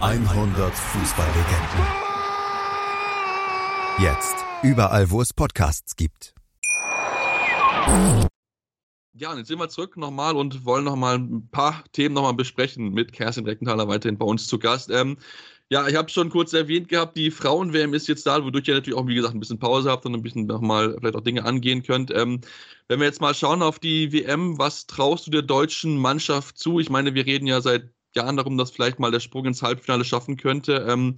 100 Fußballlegenden. Jetzt. Überall, wo es Podcasts gibt. Ja, und jetzt sind wir zurück nochmal und wollen nochmal ein paar Themen nochmal besprechen mit Kerstin Reckenthaler weiterhin bei uns zu Gast. Ähm, ja, ich habe schon kurz erwähnt gehabt, die Frauen-WM ist jetzt da, wodurch ihr natürlich auch, wie gesagt, ein bisschen Pause habt und ein bisschen nochmal vielleicht auch Dinge angehen könnt. Ähm, wenn wir jetzt mal schauen auf die WM, was traust du der deutschen Mannschaft zu? Ich meine, wir reden ja seit Jahren darum, dass vielleicht mal der Sprung ins Halbfinale schaffen könnte. Ähm,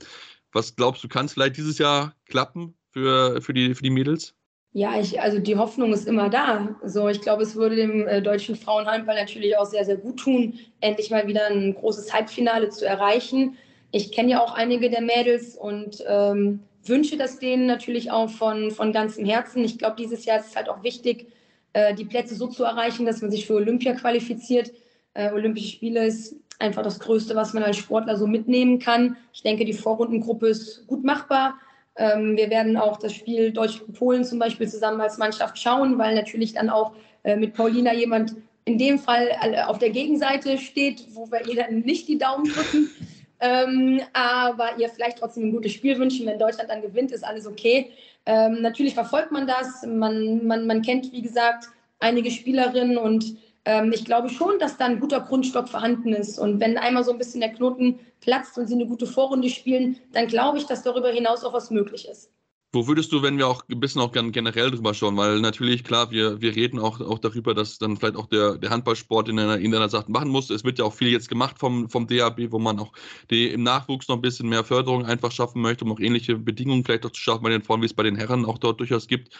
was glaubst du, kann es vielleicht dieses Jahr klappen für, für, die, für die Mädels? Ja, ich, also die Hoffnung ist immer da. So, ich glaube, es würde dem äh, deutschen Frauenhandball natürlich auch sehr, sehr gut tun, endlich mal wieder ein großes Halbfinale zu erreichen. Ich kenne ja auch einige der Mädels und ähm, wünsche das denen natürlich auch von, von ganzem Herzen. Ich glaube, dieses Jahr ist es halt auch wichtig, äh, die Plätze so zu erreichen, dass man sich für Olympia qualifiziert. Äh, Olympische Spiele ist einfach das Größte, was man als Sportler so mitnehmen kann. Ich denke, die Vorrundengruppe ist gut machbar. Ähm, wir werden auch das Spiel Deutschland-Polen zum Beispiel zusammen als Mannschaft schauen, weil natürlich dann auch äh, mit Paulina jemand in dem Fall auf der Gegenseite steht, wo wir ihr dann nicht die Daumen drücken. Ähm, aber ihr vielleicht trotzdem ein gutes Spiel wünschen. Wenn Deutschland dann gewinnt, ist alles okay. Ähm, natürlich verfolgt man das. Man, man, man kennt, wie gesagt, einige Spielerinnen und ähm, ich glaube schon, dass da ein guter Grundstock vorhanden ist. Und wenn einmal so ein bisschen der Knoten platzt und sie eine gute Vorrunde spielen, dann glaube ich, dass darüber hinaus auch was möglich ist. Wo würdest du, wenn wir auch ein bisschen auch generell drüber schauen, weil natürlich, klar, wir, wir reden auch, auch darüber, dass dann vielleicht auch der, der Handballsport in einer, in einer Sache machen muss. Es wird ja auch viel jetzt gemacht vom, vom DAB, wo man auch die, im Nachwuchs noch ein bisschen mehr Förderung einfach schaffen möchte, um auch ähnliche Bedingungen vielleicht auch zu schaffen bei den Frauen, wie es bei den Herren auch dort durchaus gibt.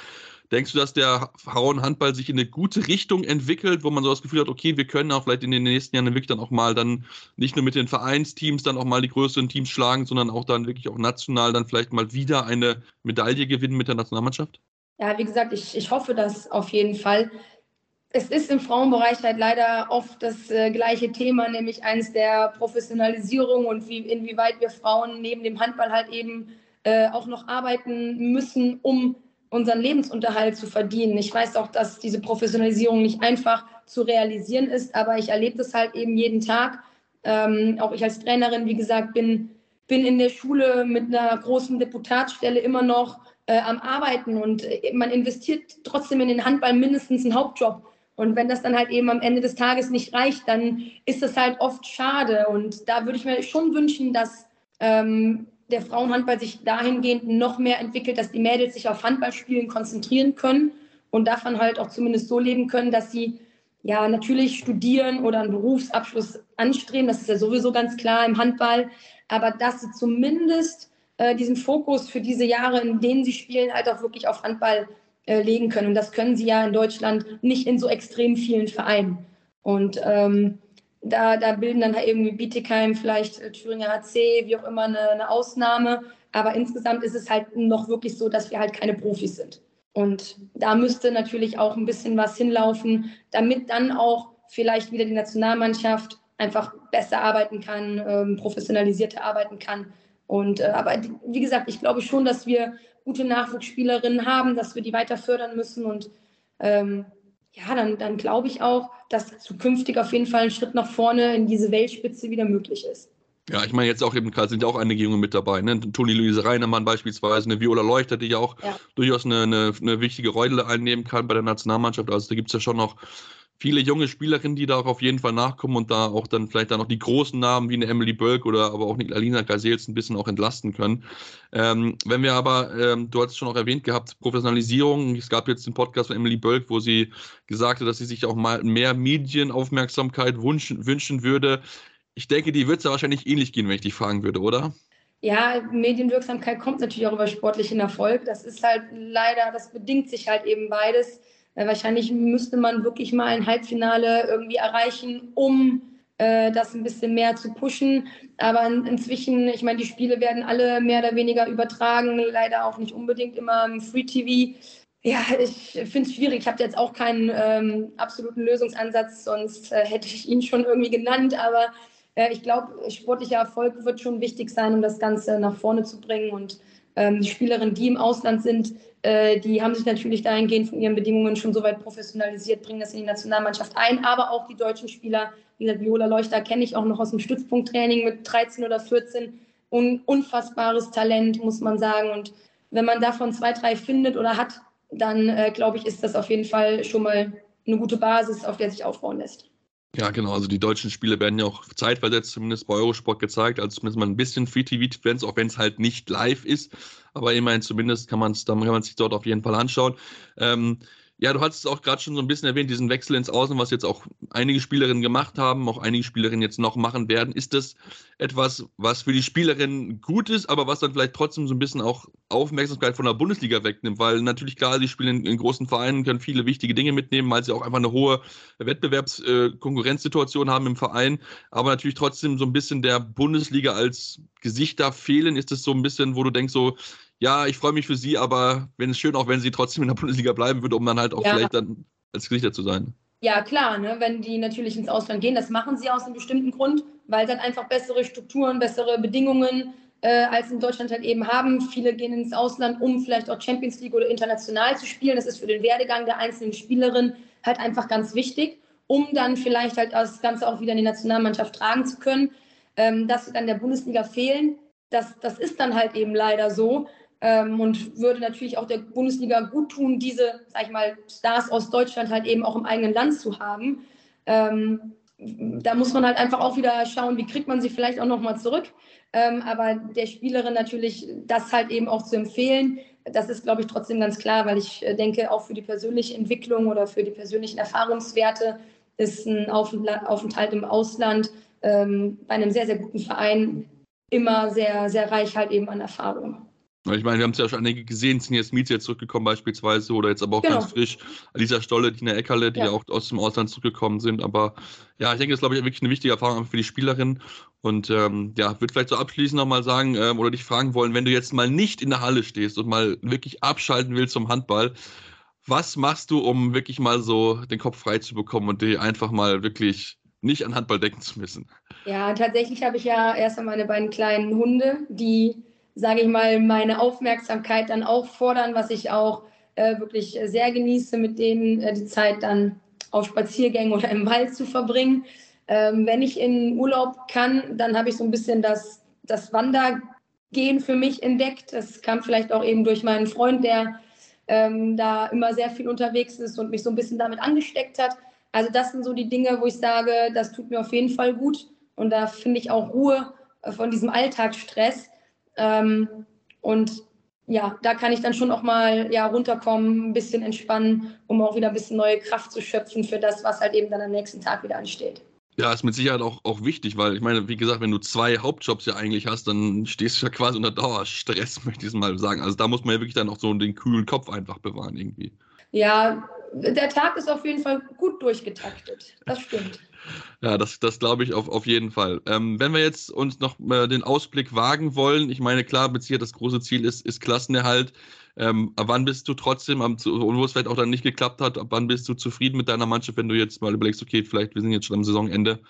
Denkst du, dass der Frauenhandball sich in eine gute Richtung entwickelt, wo man so das Gefühl hat, okay, wir können auch vielleicht in den nächsten Jahren wirklich dann auch mal dann nicht nur mit den Vereinsteams dann auch mal die größeren Teams schlagen, sondern auch dann wirklich auch national dann vielleicht mal wieder eine Medaille gewinnen mit der Nationalmannschaft? Ja, wie gesagt, ich, ich hoffe das auf jeden Fall. Es ist im Frauenbereich halt leider oft das äh, gleiche Thema, nämlich eines der Professionalisierung und wie, inwieweit wir Frauen neben dem Handball halt eben äh, auch noch arbeiten müssen, um unseren Lebensunterhalt zu verdienen. Ich weiß auch, dass diese Professionalisierung nicht einfach zu realisieren ist, aber ich erlebe das halt eben jeden Tag. Ähm, auch ich als Trainerin, wie gesagt, bin, bin in der Schule mit einer großen Deputatsstelle immer noch äh, am Arbeiten und äh, man investiert trotzdem in den Handball mindestens einen Hauptjob. Und wenn das dann halt eben am Ende des Tages nicht reicht, dann ist das halt oft schade. Und da würde ich mir schon wünschen, dass ähm, der Frauenhandball sich dahingehend noch mehr entwickelt, dass die Mädels sich auf Handballspielen konzentrieren können und davon halt auch zumindest so leben können, dass sie ja natürlich studieren oder einen Berufsabschluss anstreben. Das ist ja sowieso ganz klar im Handball. Aber dass sie zumindest äh, diesen Fokus für diese Jahre, in denen sie spielen, halt auch wirklich auf Handball äh, legen können. Und das können sie ja in Deutschland nicht in so extrem vielen Vereinen. Und ähm, da, da bilden dann halt irgendwie Bietigheim, vielleicht äh, Thüringer HC, wie auch immer, eine, eine Ausnahme. Aber insgesamt ist es halt noch wirklich so, dass wir halt keine Profis sind. Und da müsste natürlich auch ein bisschen was hinlaufen, damit dann auch vielleicht wieder die Nationalmannschaft einfach besser arbeiten kann, ähm, professionalisierter arbeiten kann. Und äh, aber wie gesagt, ich glaube schon, dass wir gute Nachwuchsspielerinnen haben, dass wir die weiter fördern müssen und ähm, ja, dann, dann glaube ich auch, dass zukünftig auf jeden Fall ein Schritt nach vorne in diese Weltspitze wieder möglich ist. Ja, ich meine jetzt auch eben sind ja auch einige Junge mit dabei, ne? Toni Luise Reinemann beispielsweise, eine Viola Leuchter, die ja auch ja. durchaus eine, eine, eine, wichtige Rolle einnehmen kann bei der Nationalmannschaft. Also da gibt es ja schon noch viele junge Spielerinnen, die da auch auf jeden Fall nachkommen und da auch dann vielleicht dann noch die großen Namen wie eine Emily Bölk oder aber auch eine Alina Gazels ein bisschen auch entlasten können. Ähm, wenn wir aber, ähm, du hast es schon auch erwähnt gehabt, Professionalisierung. Es gab jetzt den Podcast von Emily Bölk, wo sie gesagt hat, dass sie sich auch mal mehr Medienaufmerksamkeit wünschen, wünschen würde. Ich denke, die wird es ja wahrscheinlich ähnlich gehen, wenn ich dich fragen würde, oder? Ja, Medienwirksamkeit kommt natürlich auch über sportlichen Erfolg. Das ist halt leider, das bedingt sich halt eben beides. Äh, wahrscheinlich müsste man wirklich mal ein Halbfinale irgendwie erreichen, um äh, das ein bisschen mehr zu pushen. Aber in, inzwischen, ich meine, die Spiele werden alle mehr oder weniger übertragen, leider auch nicht unbedingt immer im Free TV. Ja, ich finde es schwierig. Ich habe jetzt auch keinen ähm, absoluten Lösungsansatz, sonst äh, hätte ich ihn schon irgendwie genannt. Aber äh, ich glaube, sportlicher Erfolg wird schon wichtig sein, um das Ganze nach vorne zu bringen. Und ähm, die Spielerinnen, die im Ausland sind, äh, die haben sich natürlich dahingehend von ihren Bedingungen schon so weit professionalisiert, bringen das in die Nationalmannschaft ein. Aber auch die deutschen Spieler, wie gesagt, Viola Leuchter kenne ich auch noch aus dem Stützpunkttraining mit 13 oder 14. Un unfassbares Talent, muss man sagen. Und wenn man davon zwei, drei findet oder hat, dann äh, glaube ich, ist das auf jeden Fall schon mal eine gute Basis, auf der sich aufbauen lässt. Ja, genau. Also die deutschen Spiele werden ja auch zeitversetzt zumindest bei Eurosport gezeigt. Also zumindest mal ein bisschen Free-TV-Fans, auch wenn es halt nicht live ist. Aber immerhin zumindest kann, man's, kann man sich dort auf jeden Fall anschauen. Ähm, ja, du hast es auch gerade schon so ein bisschen erwähnt, diesen Wechsel ins Außen, was jetzt auch einige Spielerinnen gemacht haben, auch einige Spielerinnen jetzt noch machen werden. Ist das etwas, was für die Spielerinnen gut ist, aber was dann vielleicht trotzdem so ein bisschen auch Aufmerksamkeit von der Bundesliga wegnimmt? Weil natürlich klar, die spielen in, in großen Vereinen, können viele wichtige Dinge mitnehmen, weil sie auch einfach eine hohe Wettbewerbskonkurrenzsituation äh, haben im Verein, aber natürlich trotzdem so ein bisschen der Bundesliga als Gesichter fehlen. Ist das so ein bisschen, wo du denkst, so, ja, ich freue mich für sie, aber wenn es schön auch, wenn sie trotzdem in der Bundesliga bleiben würde, um dann halt auch ja. vielleicht dann als Gesichter zu sein. Ja, klar, ne? wenn die natürlich ins Ausland gehen, das machen sie aus einem bestimmten Grund, weil sie dann einfach bessere Strukturen, bessere Bedingungen äh, als in Deutschland halt eben haben. Viele gehen ins Ausland, um vielleicht auch Champions League oder international zu spielen. Das ist für den Werdegang der einzelnen Spielerin halt einfach ganz wichtig, um dann vielleicht halt das Ganze auch wieder in die Nationalmannschaft tragen zu können. Ähm, dass sie dann der Bundesliga fehlen, das, das ist dann halt eben leider so ähm, und würde natürlich auch der Bundesliga gut tun, diese, sag ich mal, Stars aus Deutschland halt eben auch im eigenen Land zu haben. Ähm, da muss man halt einfach auch wieder schauen, wie kriegt man sie vielleicht auch nochmal zurück. Ähm, aber der Spielerin natürlich das halt eben auch zu empfehlen, das ist, glaube ich, trotzdem ganz klar, weil ich äh, denke, auch für die persönliche Entwicklung oder für die persönlichen Erfahrungswerte ist ein Aufenthalt im Ausland ähm, bei einem sehr, sehr guten Verein immer sehr, sehr reich halt eben an Erfahrung. Ich meine, wir haben es ja schon einige gesehen, sind jetzt jetzt zurückgekommen beispielsweise oder jetzt aber auch genau. ganz frisch Alisa Stolle, Tina Eckerle, die ja. ja. auch aus dem Ausland zurückgekommen sind. Aber ja, ich denke, das ist, glaube ich, wirklich eine wichtige Erfahrung für die Spielerin. Und ähm, ja, würde vielleicht so abschließend nochmal sagen ähm, oder dich fragen wollen, wenn du jetzt mal nicht in der Halle stehst und mal wirklich abschalten willst zum Handball, was machst du, um wirklich mal so den Kopf frei zu bekommen und dir einfach mal wirklich nicht an Handball denken zu müssen? Ja, tatsächlich habe ich ja erst einmal meine beiden kleinen Hunde, die sage ich mal, meine Aufmerksamkeit dann auch fordern, was ich auch äh, wirklich sehr genieße, mit denen äh, die Zeit dann auf Spaziergängen oder im Wald zu verbringen. Ähm, wenn ich in Urlaub kann, dann habe ich so ein bisschen das, das Wandergehen für mich entdeckt. Das kam vielleicht auch eben durch meinen Freund, der ähm, da immer sehr viel unterwegs ist und mich so ein bisschen damit angesteckt hat. Also das sind so die Dinge, wo ich sage, das tut mir auf jeden Fall gut. Und da finde ich auch Ruhe äh, von diesem Alltagsstress. Ähm, und ja, da kann ich dann schon auch mal ja, runterkommen, ein bisschen entspannen, um auch wieder ein bisschen neue Kraft zu schöpfen für das, was halt eben dann am nächsten Tag wieder ansteht. Ja, ist mit Sicherheit auch, auch wichtig, weil ich meine, wie gesagt, wenn du zwei Hauptjobs ja eigentlich hast, dann stehst du ja quasi unter Dauerstress, möchte ich es mal sagen. Also da muss man ja wirklich dann auch so den kühlen Kopf einfach bewahren irgendwie. Ja, der Tag ist auf jeden Fall gut durchgetaktet. Das stimmt. Ja, das, das glaube ich auf, auf jeden Fall. Ähm, wenn wir jetzt uns noch äh, den Ausblick wagen wollen, ich meine, klar, Sicherheit das große Ziel ist, ist Klassenerhalt. Ähm, wann bist du trotzdem, am, wo es vielleicht auch dann nicht geklappt hat, ab wann bist du zufrieden mit deiner Mannschaft, wenn du jetzt mal überlegst, okay, vielleicht, wir sind jetzt schon am Saisonende,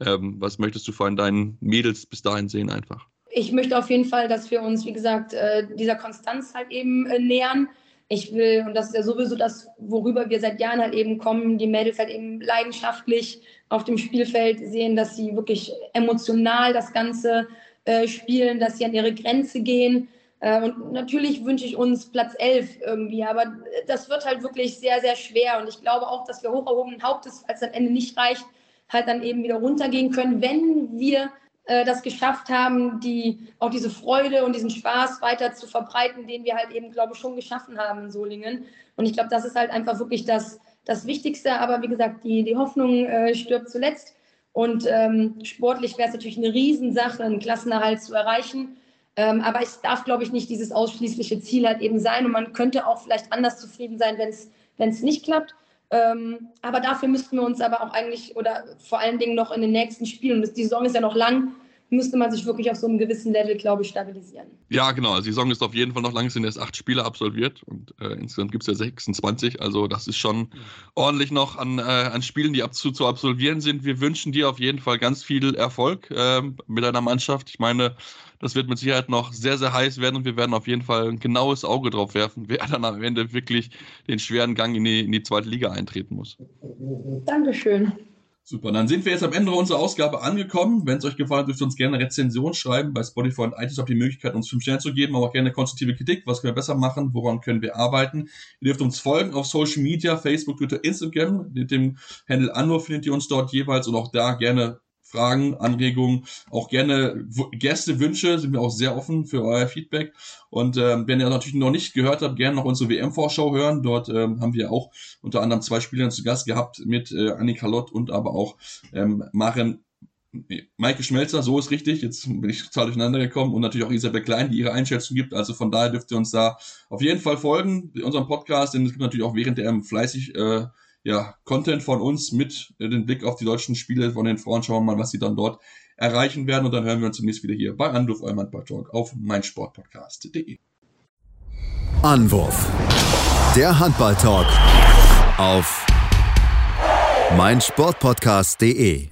ähm, was möchtest du vor allem deinen Mädels bis dahin sehen einfach? Ich möchte auf jeden Fall, dass wir uns, wie gesagt, äh, dieser Konstanz halt eben äh, nähern ich will, und das ist ja sowieso das, worüber wir seit Jahren halt eben kommen, die Mädels halt eben leidenschaftlich auf dem Spielfeld sehen, dass sie wirklich emotional das Ganze äh, spielen, dass sie an ihre Grenze gehen. Äh, und natürlich wünsche ich uns Platz 11 irgendwie, aber das wird halt wirklich sehr, sehr schwer. Und ich glaube auch, dass wir hoch erhobenen Hauptes, es am Ende nicht reicht, halt dann eben wieder runtergehen können, wenn wir äh, das geschafft haben, die, auch diese Freude und diesen Spaß weiter zu verbreiten, den wir halt eben, glaube ich, schon geschaffen haben in Solingen. Und ich glaube, das ist halt einfach wirklich das, das Wichtigste. Aber wie gesagt, die, die Hoffnung äh, stirbt zuletzt. Und ähm, sportlich wäre es natürlich eine Riesensache, einen Klassenerhalt zu erreichen. Ähm, aber es darf, glaube ich, nicht dieses ausschließliche Ziel halt eben sein. Und man könnte auch vielleicht anders zufrieden sein, wenn es nicht klappt. Ähm, aber dafür müssten wir uns aber auch eigentlich oder vor allen Dingen noch in den nächsten Spielen, die Saison ist ja noch lang, müsste man sich wirklich auf so einem gewissen Level, glaube ich, stabilisieren. Ja, genau. Also die Saison ist auf jeden Fall noch lang, es sind erst acht Spiele absolviert und äh, insgesamt gibt es ja 26. Also das ist schon ordentlich noch an, äh, an Spielen, die ab zu, zu absolvieren sind. Wir wünschen dir auf jeden Fall ganz viel Erfolg äh, mit deiner Mannschaft. Ich meine, das wird mit Sicherheit noch sehr, sehr heiß werden und wir werden auf jeden Fall ein genaues Auge drauf werfen, wer dann am Ende wirklich den schweren Gang in die, in die zweite Liga eintreten muss. Dankeschön. Super, dann sind wir jetzt am Ende unserer Ausgabe angekommen. Wenn es euch gefallen hat, dürft ihr uns gerne Rezension schreiben. Bei Spotify und iTunes habt ihr die Möglichkeit, uns fünf Sterne zu geben, aber auch gerne konstruktive Kritik. Was können wir besser machen? Woran können wir arbeiten? Ihr dürft uns folgen auf Social Media, Facebook, Twitter, Instagram. Mit dem Handle Anno findet ihr uns dort jeweils und auch da gerne Fragen, Anregungen, auch gerne Gäste, Wünsche, sind wir auch sehr offen für euer Feedback. Und ähm, wenn ihr natürlich noch nicht gehört habt, gerne noch unsere WM-Vorschau hören. Dort ähm, haben wir auch unter anderem zwei Spieler zu Gast gehabt mit äh, Annika Lott und aber auch ähm, Maren Maike Schmelzer, so ist richtig, jetzt bin ich total durcheinander gekommen und natürlich auch Isabel Klein, die ihre Einschätzung gibt. Also von daher dürft ihr uns da auf jeden Fall folgen, unserem Podcast, denn es gibt natürlich auch während der fleißig äh, ja, Content von uns mit äh, den Blick auf die deutschen Spiele von den Frauen. Schauen wir mal, was sie dann dort erreichen werden. Und dann hören wir uns zunächst wieder hier bei Anruf eurem Handball-Talk auf meinsportpodcast.de. Anwurf. Der Handball-Talk auf meinsportpodcast.de.